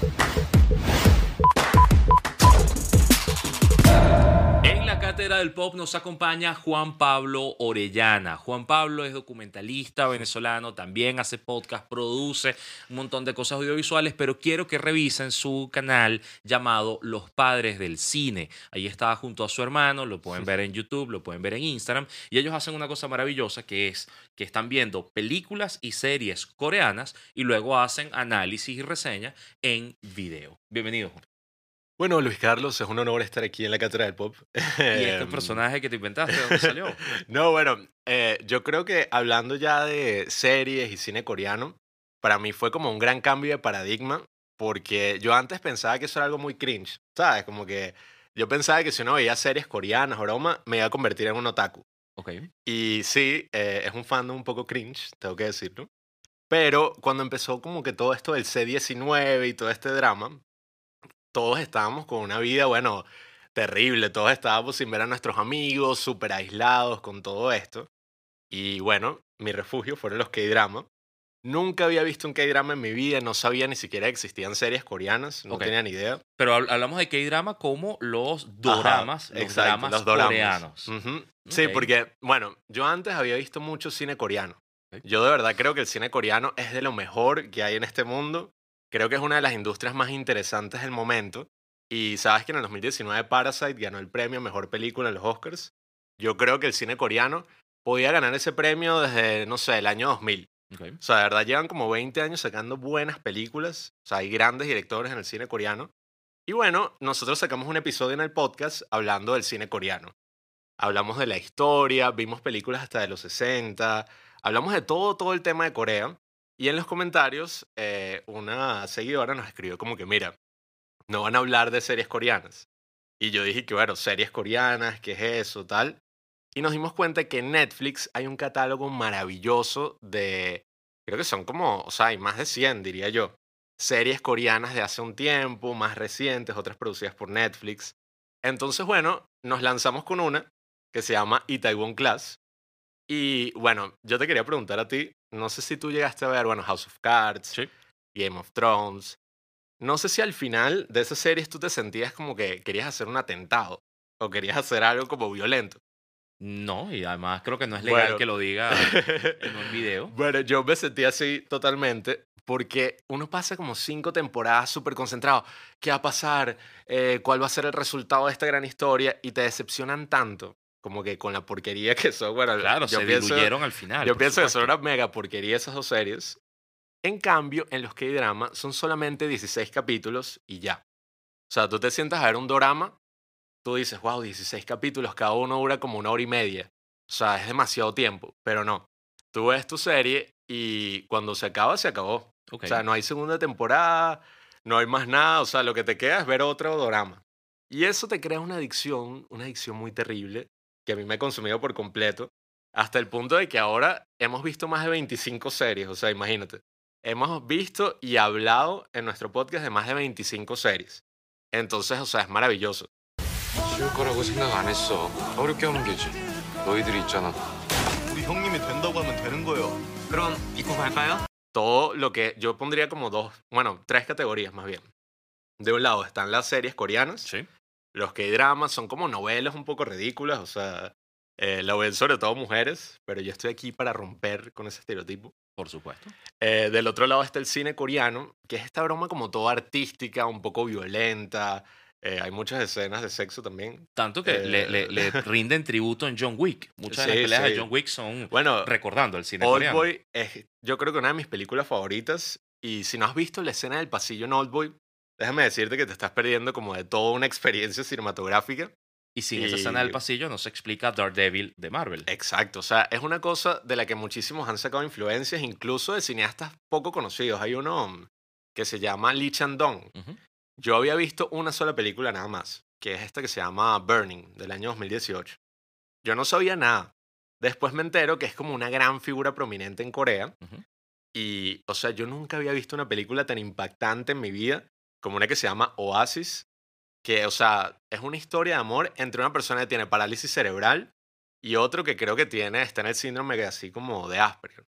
En la cátedra del pop nos acompaña Juan Pablo Orellana. Juan Pablo es documentalista venezolano, también hace podcast, produce un montón de cosas audiovisuales, pero quiero que revisen su canal llamado Los Padres del Cine. Ahí está junto a su hermano, lo pueden ver en YouTube, lo pueden ver en Instagram, y ellos hacen una cosa maravillosa que es que están viendo películas y series coreanas y luego hacen análisis y reseña en video. Bienvenido. Bueno, Luis Carlos, es un honor estar aquí en la Cátedra del Pop. ¿Y este Em, personaje que te inventaste, de dónde salió? No, bueno, eh, yo creo que hablando ya de series y cine coreano, para mí fue como un gran cambio de paradigma, porque yo antes pensaba que eso era algo muy cringe, ¿sabes? Como que yo pensaba que si uno veía series coreanas o broma, me iba a convertir en un otaku. Ok. Y sí, eh, es un fandom un poco cringe, tengo que decirlo. Pero cuando empezó como que todo esto del C19 y todo este drama, todos estábamos con una vida, bueno, terrible. Todos estábamos sin ver a nuestros amigos, súper aislados con todo esto. Y bueno, mi refugio fueron los K-drama. Nunca había visto un K-drama en mi vida, no sabía ni siquiera existían series coreanas, no Ok. tenía ni idea. Pero hab- hablamos de K-drama como los doramas, Ajá, los dramas los doramas. coreanos. Sí, porque, bueno, yo antes había visto mucho cine coreano. Yo de verdad creo que el cine coreano es de lo mejor que hay en este mundo. Creo que es una de las industrias más interesantes del momento. Y sabes que en el 2019 Parasite ganó el premio a Mejor Película en los Oscars. Yo creo que el cine coreano podía ganar ese premio desde, no sé, el año 2000. Ok. O sea, de verdad llevan como 20 años sacando buenas películas. O sea, hay grandes directores en el cine coreano. Y bueno, nosotros sacamos un episodio en el podcast hablando del cine coreano. Hablamos de la historia, vimos películas hasta de los 60, hablamos de todo, todo el tema de Corea. Y en los comentarios, eh, una seguidora nos escribió como que, mira, no van a hablar de series coreanas. Y yo dije que, bueno, series coreanas, ¿qué es eso, tal? Y nos dimos cuenta que en Netflix hay un catálogo maravilloso de, creo que son como, o sea, hay más de 100, diría yo. Series coreanas de hace un tiempo, más recientes, otras producidas por Netflix. Entonces, bueno, nos lanzamos con una que se llama Itaewon Class. Y bueno, yo te quería preguntar a ti, no sé si tú llegaste a ver, bueno, House of Cards, Sí. Game of Thrones. No sé si al final de esas series tú te sentías como que querías hacer un atentado o querías hacer algo como violento. No, y además creo que no es legal Bueno. que lo diga en un video. Bueno, yo me sentí así totalmente porque uno pasa como cinco temporadas súper concentrado. ¿Qué va a pasar? Eh, ¿Cuál va a ser el resultado de esta gran historia? Y te decepcionan tanto, como que con la porquería que son. Bueno, Claro, yo se pienso, diluyeron al final. Yo pienso que son supuesto. una mega porquería esas dos series. En cambio, en los K-drama son solamente 16 capítulos y ya. O sea, tú te sientas a ver un drama, tú dices, wow, 16 capítulos, cada uno dura como una hora y media. O sea, es demasiado tiempo, pero no. Tú ves tu serie y cuando se acaba, se acabó. Ok. O sea, no hay segunda temporada, no hay más nada. O sea, lo que te queda es ver otro drama. Y eso te crea una adicción, una adicción muy terrible, que a mí me ha consumido por completo, hasta el punto de que ahora hemos visto más de 25 series. O sea, imagínate. Hemos visto y hablado en nuestro podcast de más de 25 series. Entonces, o sea, es maravilloso. 쉬울 거라고 생각 안 했어. 어렵게 하면 되지. 너희들이 있잖아. 우리 형님이 된다고 하면 되는 거예요. 그럼 입고 갈까요? todo lo que yo pondría como dos, bueno, tres categorías más bien. De un lado están las series coreanas, Sí. los que dramas son como novelas un poco ridículas, o sea, eh, lo ven sobre todo mujeres, pero yo estoy aquí para romper con ese estereotipo. Por supuesto. Eh, del otro lado está el cine coreano, que es esta broma como toda artística, un poco violenta. eh, hay muchas escenas de sexo también. Tanto que le, Eh, le- le rinden tributo en John Wick. Muchas de Sí, las peleas de sí. John Wick son Bueno, recordando el cine Old coreano. Boy es, yo creo que una de mis películas favoritas. Y si no has visto la escena del pasillo en Old Boy, déjame decirte que te estás perdiendo como de toda una experiencia cinematográfica. Y sin esa escena del pasillo no se explica Daredevil de Marvel. Exacto, o sea, es una cosa de la que muchísimos han sacado influencias, incluso de cineastas poco conocidos. Hay uno que se llama Lee Chan-dong. Ujú. Yo había visto una sola película nada más, que es esta que se llama Burning, del año 2018. Yo no sabía nada. Después me entero que es como una gran figura prominente en Corea. Ujú. Y, o sea, yo nunca había visto una película tan impactante en mi vida como una que se llama Oasis, que, o sea, es una historia de amor entre una persona que tiene parálisis cerebral y otro que creo que tiene, está en el síndrome de así como de Asperger.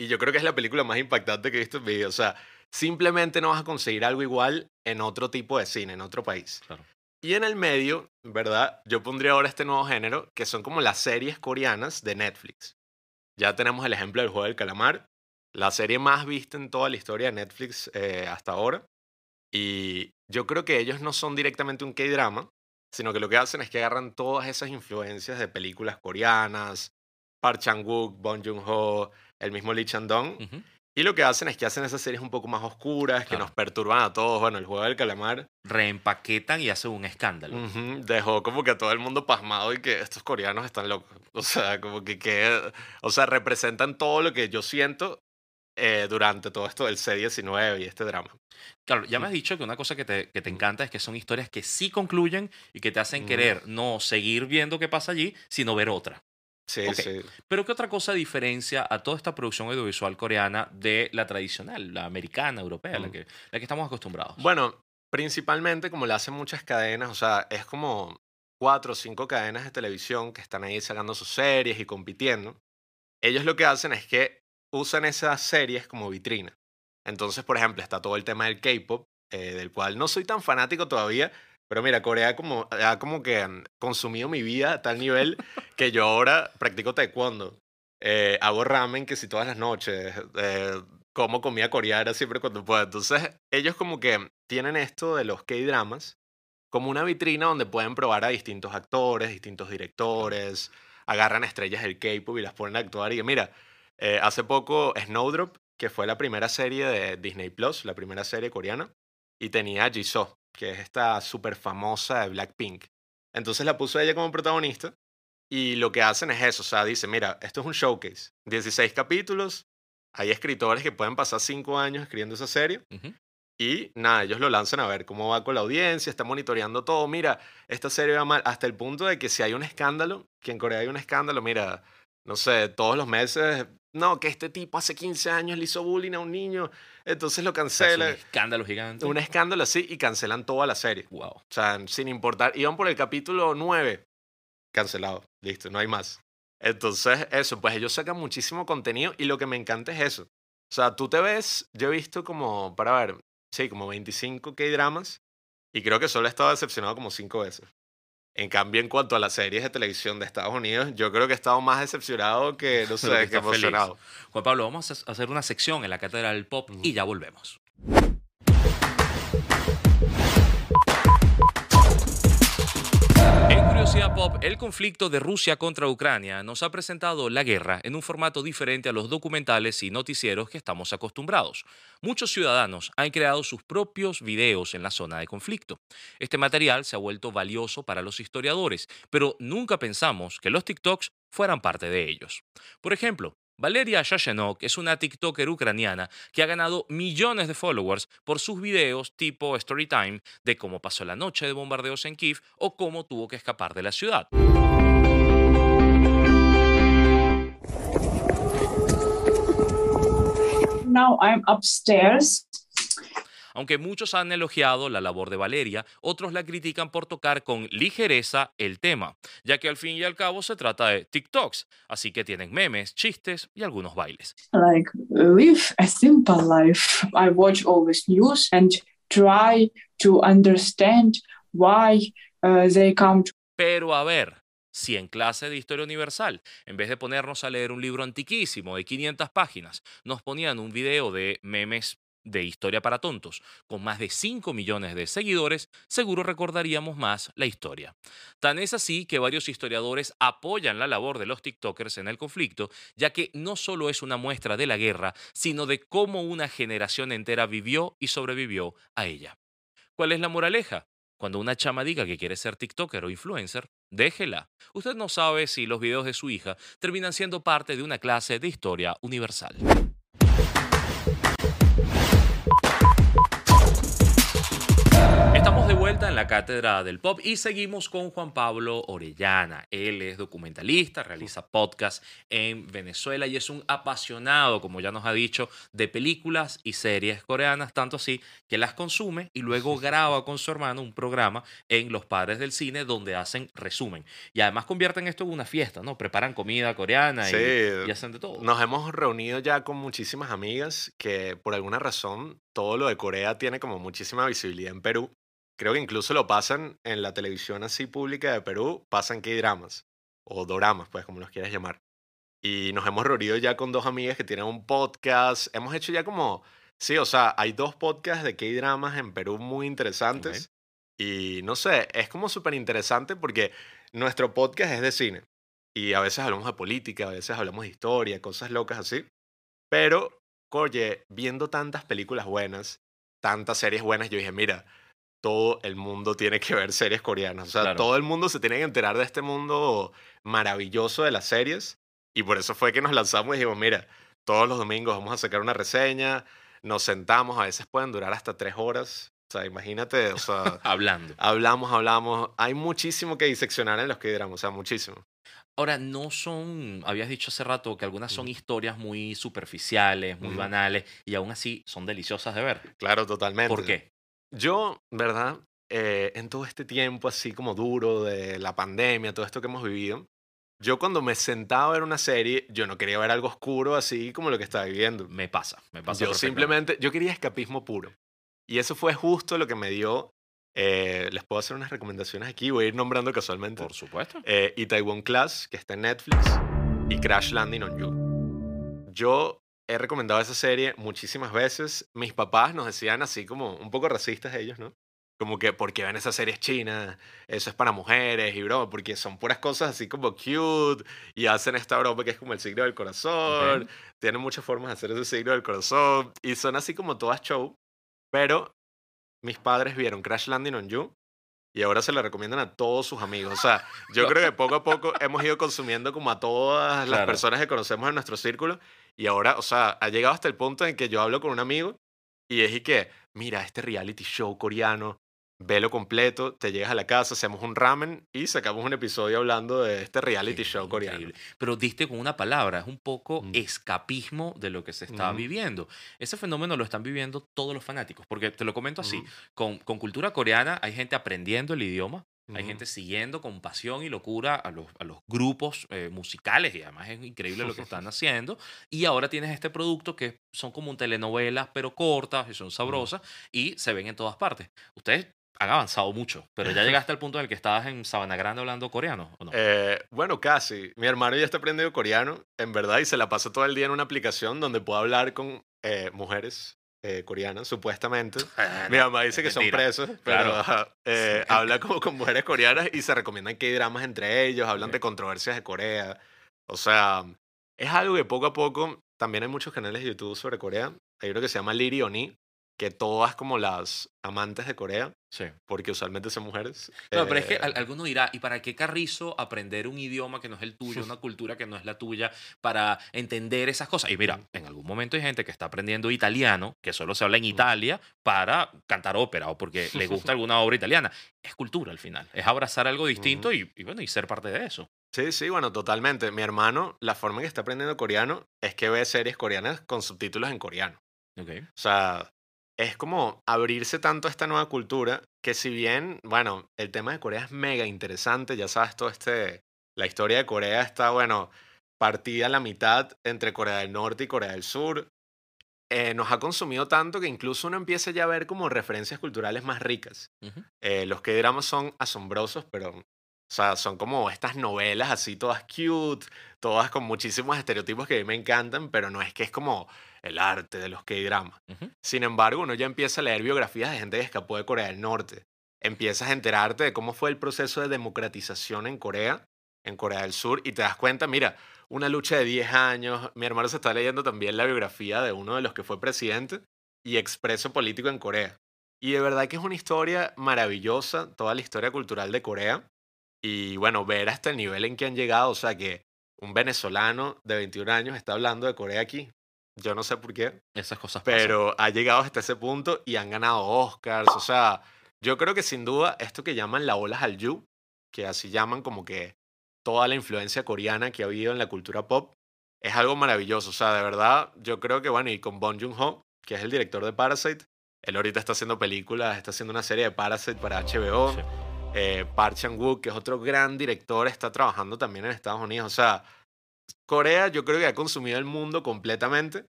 Y yo creo que es la película más impactante que he visto en mi vida. O sea, simplemente no vas a conseguir algo igual en otro tipo de cine, en otro país. Claro. Y en el medio, ¿verdad? Yo pondría ahora este nuevo género, que son como las series coreanas de Netflix. Ya tenemos el ejemplo del juego del calamar, la serie más vista en toda la historia de Netflix eh, hasta ahora. Y yo creo que ellos no son directamente un K-drama, sino que lo que hacen es que agarran todas esas influencias de películas coreanas, Park Chan-wook, Bong Joon-ho, el mismo Lee Chan-dong, Ujú. y lo que hacen es que hacen esas series un poco más oscuras, que Claro. nos perturban a todos. Bueno, el juego del calamar Reempaquetan y hacen un escándalo. ujú, dejó como que a todo el mundo pasmado y que estos coreanos están locos. O sea, como que, que o sea, representan todo lo que yo siento eh, durante todo esto del C-19 y este drama. Claro, ya me has dicho que una cosa que te, que te encanta es que son historias que sí concluyen y que te hacen querer no seguir viendo qué pasa allí, sino ver otra. Sí, sí. Pero ¿qué otra cosa diferencia a toda esta producción audiovisual coreana de la tradicional, la americana, europea, la, que, la que estamos acostumbrados? Bueno, principalmente como lo hacen muchas cadenas, o sea, es como cuatro o cinco cadenas de televisión que están ahí sacando sus series y compitiendo. Ellos lo que hacen es que usan esas series como vitrina. Entonces, por ejemplo, está todo el tema del K-pop, eh, del cual no soy tan fanático todavía, pero mira, Corea como, ha como que mm, consumido mi vida a tal nivel que yo ahora practico taekwondo. Eh, hago ramen que si todas las noches, eh, como comida coreana siempre cuando puedo. Entonces, ellos como que tienen esto de los K-dramas como una vitrina donde pueden probar a distintos actores, distintos directores, agarran estrellas del K-pop y las ponen a actuar. Y mira, eh, hace poco Snowdrop, que fue la primera serie de Disney Plus, la primera serie coreana, y tenía a Jisoo, que es esta súper famosa de Blackpink. Entonces la puso ella como protagonista y lo que hacen es eso, o sea, dice, mira, esto es un showcase, 16 capítulos, hay escritores que pueden pasar 5 años escribiendo esa serie y nada, ellos lo lanzan a ver cómo va con la audiencia, está monitoreando todo. Mira, esta serie va mal hasta el punto de que si hay un escándalo, que en Corea hay un escándalo, mira, no sé, todos los meses, no, que este tipo hace 15 años le hizo bullying a un niño, entonces lo sea, es un escándalo gigante. Un escándalo así y cancelan toda la serie. Wow. O sea, sin importar. Iban por el capítulo 9, cancelado, listo, no hay más. Entonces, eso, pues ellos sacan muchísimo contenido y lo que me encanta es eso. O sea, tú te ves, yo he visto como, para ver, sí, como 25 K-dramas y creo que solo he estado decepcionado como 5 veces. En cambio, en cuanto a las series de televisión de Estados Unidos, yo creo que he estado más decepcionado que, no que sé, que feliz. emocionado. Juan Pablo, vamos a hacer una sección en la Cátedra del Pop y ya volvemos. Pop, el conflicto de Rusia contra Ucrania nos ha presentado la guerra en un formato diferente a los documentales y noticieros que estamos acostumbrados. Muchos ciudadanos han creado sus propios videos en la zona de conflicto. Este material se ha vuelto valioso para los historiadores, pero nunca pensamos que los TikToks fueran parte de ellos. Por ejemplo, Valeria Shashenok es una TikToker ucraniana que ha ganado millones de followers por sus videos tipo Storytime de cómo pasó la noche de bombardeos en Kiev o cómo tuvo que escapar de la ciudad. Now I'm upstairs. Aunque muchos han elogiado la labor de Valeria, otros la critican por tocar con ligereza el tema, ya que al fin y al cabo se trata de TikToks, así que tienen memes, chistes y algunos bailes. Like live a simple life. I watch always news and try to understand why uh, they come to Pero a ver, si en clase de Historia Universal, en vez de ponernos a leer un libro antiquísimo de 500 páginas, nos ponían un video de memes de historia para tontos, con más de 5 millones de seguidores, seguro recordaríamos más la historia. Tan es así que varios historiadores apoyan la labor de los TikTokers en el conflicto, ya que no solo es una muestra de la guerra, sino de cómo una generación entera vivió y sobrevivió a ella. ¿Cuál es la moraleja? Cuando una chama diga que quiere ser TikToker o influencer, déjela. Usted no sabe si los videos de su hija terminan siendo parte de una clase de historia universal. La cátedra del pop y seguimos con Juan Pablo Orellana. Él es documentalista, realiza podcast en Venezuela y es un apasionado, como ya nos ha dicho, de películas y series coreanas, tanto así que las consume y luego graba con su hermano un programa en Los Padres del Cine donde hacen resumen. Y además convierten esto en una fiesta, ¿no? Preparan comida coreana y, y hacen de todo. Nos hemos reunido ya con muchísimas amigas que por alguna razón todo lo de Corea tiene como muchísima visibilidad en Perú. Creo que incluso lo pasan en la televisión así pública de Perú, pasan K-dramas o doramas, pues como los quieras llamar. Y nos hemos reunido ya con dos amigas que tienen un podcast. Hemos hecho ya como, sí, o sea, hay dos podcasts de K-dramas en Perú muy interesantes. Y no sé, es como súper interesante porque nuestro podcast es de cine. Y a veces hablamos de política, a veces hablamos de historia, cosas locas así. Pero, oye, viendo tantas películas buenas, tantas series buenas, yo dije, mira, todo el mundo tiene que ver series coreanas. O sea, Claro. todo el mundo se tiene que enterar de este mundo maravilloso de las series. Y por eso fue que nos lanzamos y dijimos, mira, todos los domingos vamos a sacar una reseña, nos sentamos, a veces pueden durar hasta tres horas. O sea, imagínate, o sea, Hablando. hablamos, hablamos. Hay muchísimo que diseccionar en los que o sea, muchísimo. Ahora, no son, habías dicho hace rato que algunas son historias muy superficiales, muy banales, y aún así son deliciosas de ver. Claro, totalmente. ¿Por qué? Yo, ¿verdad? Eh, en todo este tiempo así como duro de la pandemia, todo esto que hemos vivido, yo cuando me sentaba a ver una serie, yo no quería ver algo oscuro así como lo que estaba viviendo. Me pasa, me pasa. Yo simplemente, yo quería escapismo puro. Y eso fue justo lo que me dio, eh, les puedo hacer unas recomendaciones aquí, voy a ir nombrando casualmente. Por supuesto. Eh, Itaewon Class, que está en Netflix, y Crash Landing on You. Yo he recomendado esa serie muchísimas veces. Mis papás nos decían así como un poco racistas ellos, ¿no? Como que, ¿por qué ven esas series chinas? Eso es para mujeres y broma, porque son puras cosas así como cute y hacen esta broma que es como el signo del corazón. Tienen muchas formas de hacer ese signo del corazón y son así como todas show. Pero mis padres vieron Crash Landing on You y ahora se la recomiendan a todos sus amigos. O sea, yo creo que poco a poco hemos ido consumiendo como a todas las Claro. personas que conocemos en nuestro círculo y ahora, o sea, ha llegado hasta el punto en que yo hablo con un amigo y es y que, mira, este reality show coreano, velo completo, te llegas a la casa, hacemos un ramen y sacamos un episodio hablando de este reality Sí, show coreano. increíble. Pero diste con una palabra, es un poco Mm. escapismo de lo que se está viviendo. Ese fenómeno lo están viviendo todos los fanáticos, porque te lo comento así, con, con cultura coreana hay gente aprendiendo el idioma, hay Ujú. gente siguiendo con pasión y locura a los, a los grupos eh, musicales y además es increíble lo que están haciendo. Y ahora tienes este producto que son como telenovelas, pero cortas y son sabrosas y se ven en todas partes. Ustedes han avanzado mucho, pero ya llegaste al punto en el que estabas en Sabana Grande hablando coreano, ¿o no? Eh, bueno, casi. Mi hermano ya está aprendiendo coreano, en verdad, y se la pasa todo el día en una aplicación donde puedo hablar con eh, mujeres eh, coreanas, supuestamente. Mi mamá dice que son presos, pero Claro. eh, habla como con mujeres coreanas y se recomiendan que hay dramas entre ellos, hablan de controversias de Corea. O sea, es algo que poco a poco, también hay muchos canales de YouTube sobre Corea. Hay uno que se llama Liri Oni, que todas como las amantes de Corea, Sí. porque usualmente son mujeres. No, pero es que eh, al- alguno dirá, ¿y para qué carrizo aprender un idioma que no es el tuyo, una cultura que no es la tuya, para entender esas cosas? Y mira, en algún momento hay gente que está aprendiendo italiano, que solo se habla en Italia, para cantar ópera o porque le gusta alguna obra italiana. Es cultura al final, es abrazar algo distinto y, y bueno, y ser parte de eso. Sí, sí, bueno, totalmente. Mi hermano, la forma en que está aprendiendo coreano es que ve series coreanas con subtítulos en coreano. Ok. O sea, es como abrirse tanto a esta nueva cultura que si bien, bueno, el tema de Corea es mega interesante, ya sabes, todo este, la historia de Corea está, bueno, partida a la mitad entre Corea del Norte y Corea del Sur. eh, nos ha consumido tanto que incluso uno empieza ya a ver como referencias culturales más ricas. Eh, los que dramas son asombrosos, pero, o sea, son como estas novelas así, todas cute, todas con muchísimos estereotipos que a mí me encantan, pero no es que es como el arte de los K-dramas. Ujú. Sin embargo, uno ya empieza a leer biografías de gente que escapó de Corea del Norte. Empiezas a enterarte de cómo fue el proceso de democratización en Corea, en Corea del Sur, y te das cuenta, mira, una lucha de 10 años. Mi hermano se está leyendo también la biografía de uno de los que fue presidente y expreso político en Corea. Y de verdad que es una historia maravillosa, toda la historia cultural de Corea. Y bueno, ver hasta el nivel en que han llegado, o sea que un venezolano de 21 años está hablando de Corea aquí. Yo no sé por qué, Esas cosas pasan. pero ha llegado hasta ese punto y han ganado Oscars. O sea, Yo creo que sin duda esto que llaman la ola Hallyu, que así llaman como que toda la influencia coreana que ha habido en la cultura pop, es algo maravilloso. O sea, de verdad, yo creo que, bueno, y con Bong Joon-ho, que es el director de Parasite, él ahorita está haciendo películas, está haciendo una serie de Parasite para HBO. Sí. Eh, Park Chan-wook, que es otro gran director, está trabajando también en Estados Unidos. O sea, Corea yo creo que ha consumido el mundo completamente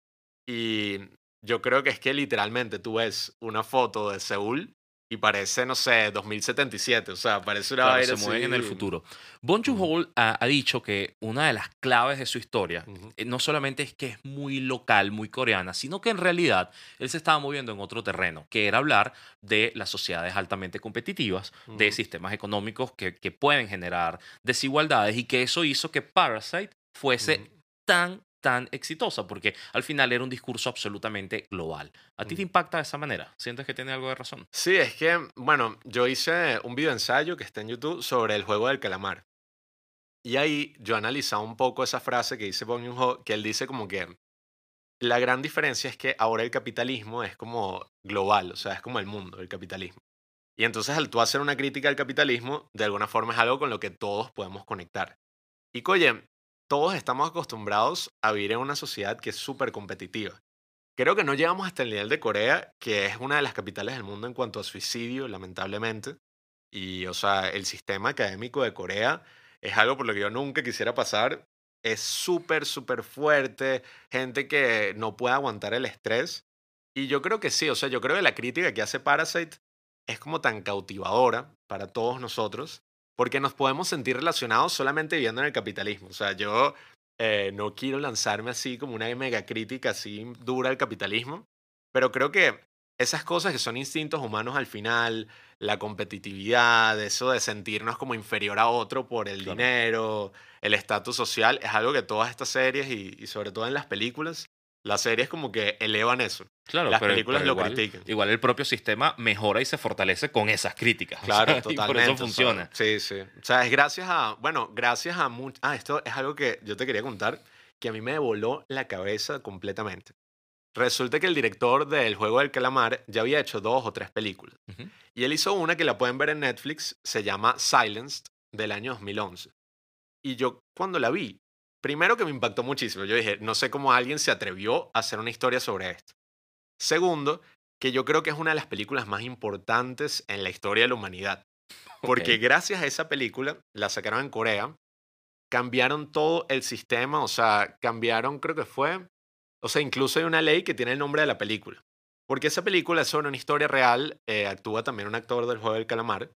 y yo creo que es que literalmente tú ves una foto de Seúl y parece, no sé, 2077. O sea, parece una Claro, vaina se mueven en el así. futuro. Bong Joon-ho ha, ha dicho que una de las claves de su historia eh, no solamente es que es muy local, muy coreana, sino que en realidad él se estaba moviendo en otro terreno, que era hablar de las sociedades altamente competitivas, de sistemas económicos que, que pueden generar desigualdades y que eso hizo que Parasite fuese tan, tan exitosa, porque al final era un discurso absolutamente global. ¿A ti te Ujú. impacta de esa manera? ¿Sientes que tiene algo de razón? Sí, es que, bueno, yo hice un video ensayo que está en YouTube sobre el juego del calamar. Y ahí yo analizaba un poco esa frase que dice Bong Joon-ho, que él dice como que la gran diferencia es que ahora el capitalismo es como global, o sea, es como el mundo, el capitalismo. Y entonces al tú hacer una crítica al capitalismo, de alguna forma es algo con lo que todos podemos conectar. Y oye, todos estamos acostumbrados a vivir en una sociedad que es súper competitiva. Creo que no llegamos hasta el nivel de Corea, que es una de las capitales del mundo en cuanto a suicidio, lamentablemente. Y, o sea, el sistema académico de Corea es algo por lo que yo nunca quisiera pasar. Es súper, súper fuerte. Gente que no puede aguantar el estrés. Y yo creo que sí, o sea, yo creo que la crítica que hace Parasite es como tan cautivadora para todos nosotros, porque nos podemos sentir relacionados solamente viviendo en el capitalismo. O sea, yo eh, no quiero lanzarme así como una mega crítica así dura al capitalismo, pero creo que esas cosas que son instintos humanos al final, la competitividad, eso de sentirnos como inferior a otro por el Claro. dinero, el estatus social, es algo que todas estas series y, y sobre todo en las películas, las series como que elevan eso. Claro, Las pero, películas pero lo igual, critican. Igual el propio sistema mejora y se fortalece con esas críticas. o Claro, y totalmente. por eso o sea, funciona. sí, sí. O sea, es gracias a, bueno, gracias a much- Ah, esto es algo que yo te quería contar, que a mí me voló la cabeza completamente. Resulta que el director del Juego del Calamar ya había hecho dos o tres películas. Y él hizo una que la pueden ver en Netflix, se llama Silenced, del año 2011. Y yo cuando la vi, primero que me impactó muchísimo, yo dije, no sé cómo alguien se atrevió a hacer una historia sobre esto. Segundo, que yo creo que es una de las películas más importantes en la historia de la humanidad. Porque gracias a esa película, la sacaron en Corea, cambiaron todo el sistema, o sea, cambiaron, creo que fue, o sea, incluso hay una ley que tiene el nombre de la película. Porque esa película es sobre una historia real, eh, actúa también un actor del juego del calamar,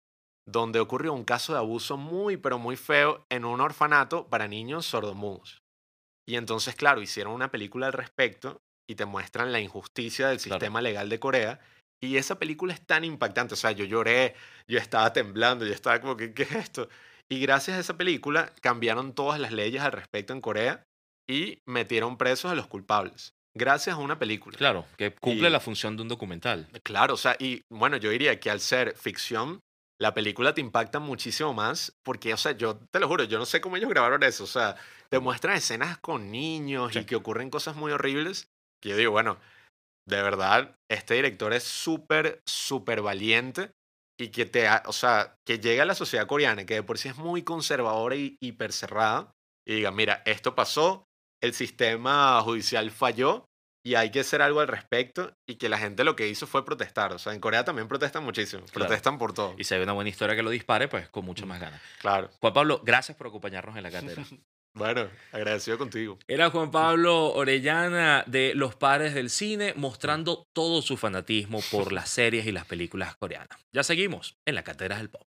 donde ocurrió un caso de abuso muy, pero muy feo en un orfanato para niños sordomudos. Y entonces, claro, hicieron una película al respecto y te muestran la injusticia del Claro. sistema legal de Corea. Y esa película es tan impactante, o sea, yo lloré, yo estaba temblando, yo estaba como, que, ¿qué es esto? Y gracias a esa película cambiaron todas las leyes al respecto en Corea y metieron presos a los culpables. Gracias a una película. Claro, que cumple Y- la función de un documental. Claro, o sea, y bueno, yo diría que al ser ficción, la película te impacta muchísimo más porque, o sea, yo te lo juro, yo no sé cómo ellos grabaron eso, o sea, te muestran escenas con niños y Sí. que ocurren cosas muy horribles, que yo digo, bueno, de verdad, este director es súper, súper valiente y que te, o sea, que llega a la sociedad coreana, que de por sí es muy conservadora y hiper cerrada, y diga, mira, esto pasó, el sistema judicial falló y hay que hacer algo al respecto y que la gente lo que hizo fue protestar. O sea, en Corea también protestan muchísimo, Claro. protestan por todo. Y si hay una buena historia que lo dispare, pues con mucho más ganas. Claro. Juan Pablo, gracias por acompañarnos en la cátedra. Bueno, agradecido contigo. Era Juan Pablo Orellana de Los Padres del Cine mostrando todo su fanatismo por las series y las películas coreanas. Ya seguimos en la Cátedra del Pop.